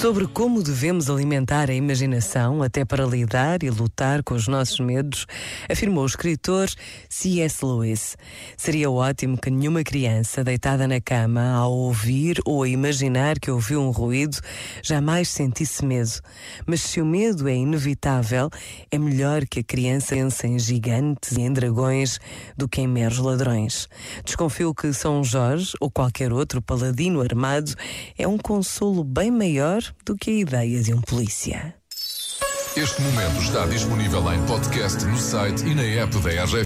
Sobre como devemos alimentar a imaginação até para lidar e lutar com os nossos medos, afirmou o escritor C.S. Lewis. Seria ótimo que nenhuma criança deitada na cama, ao ouvir ou a imaginar que ouviu um ruído, jamais sentisse medo. Mas se o medo é inevitável, é melhor que a criança pense em gigantes e em dragões do que em meros ladrões. Desconfio que São Jorge ou qualquer outro paladino armado é um consolo bem maior do que a ideia de um polícia. Este momento está disponível em podcast no site e na app da RGF.